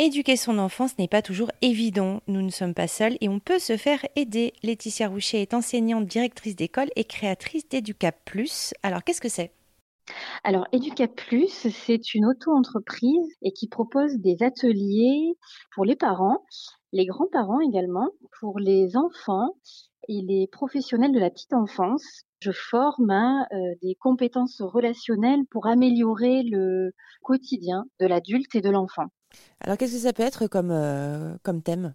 Éduquer son enfant, ce n'est pas toujours évident. Nous ne sommes pas seuls et on peut se faire aider. Laetitia Roucher est enseignante, directrice d'école et créatrice d'Educap Plus. Alors, qu'est-ce que c'est? Alors, Educap Plus, c'est une auto-entreprise et qui propose des ateliers pour les parents, les grands-parents également, pour les enfants et les professionnels de la petite enfance. Je forme à euh, des compétences relationnelles pour améliorer le quotidien de l'adulte et de l'enfant. Alors, qu'est-ce que ça peut être comme, euh, comme thème?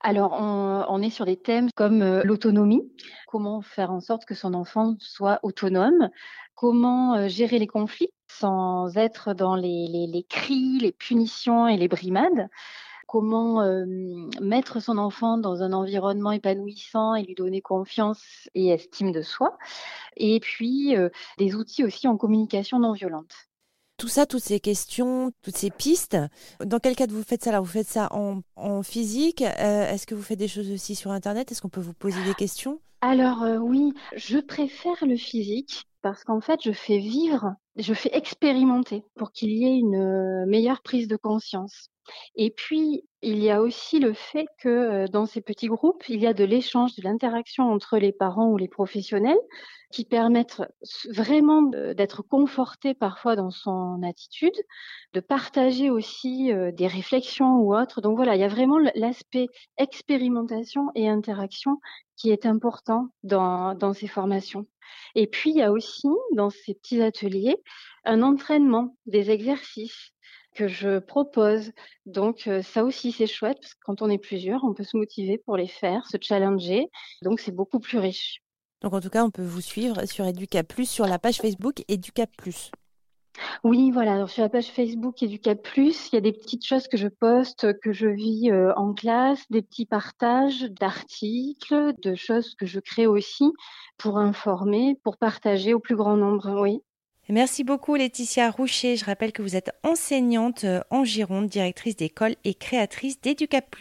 Alors, on, est sur des thèmes comme euh, l'autonomie, comment faire en sorte que son enfant soit autonome, comment euh, gérer les conflits sans être dans les, les, cris, les punitions et les brimades, comment mettre son enfant dans un environnement épanouissant et lui donner confiance et estime de soi, et puis des outils aussi en communication non violente. Tout ça, toutes ces questions, toutes ces pistes, dans quel cadre vous faites ça? Là Vous faites ça en, physique euh, Est-ce que vous faites des choses aussi sur Internet? Est-ce qu'on peut vous poser des questions? Alors euh, oui, je préfère le physique parce qu'en fait, je fais vivre, je fais expérimenter pour qu'il y ait une euh, meilleure prise de conscience. Et puis, il y a aussi le fait que dans ces petits groupes, il y a de l'échange, de l'interaction entre les parents ou les professionnels qui permettent vraiment d'être conforté parfois dans son attitude, de partager aussi des réflexions ou autres. Donc voilà, il y a vraiment l'aspect expérimentation et interaction qui est important dans, dans ces formations. Et puis, il y a aussi, dans ces petits ateliers, un entraînement des exercices que je propose. Donc ça aussi c'est chouette parce que quand on est plusieurs, on peut se motiver pour les faire, se challenger. Donc c'est beaucoup plus riche. Donc en tout cas, on peut vous suivre sur Educa Plus, sur la page Facebook Educa Plus. Oui, voilà. Alors, sur la page Facebook Educa Plus, il y a des petites choses que je poste, que je vis euh, en classe, des petits partages d'articles, de choses que je crée aussi pour informer, pour partager au plus grand nombre. Oui. Merci beaucoup Laetitia Roucher. Je rappelle que vous êtes enseignante en Gironde, directrice d'école et créatrice d'Educap.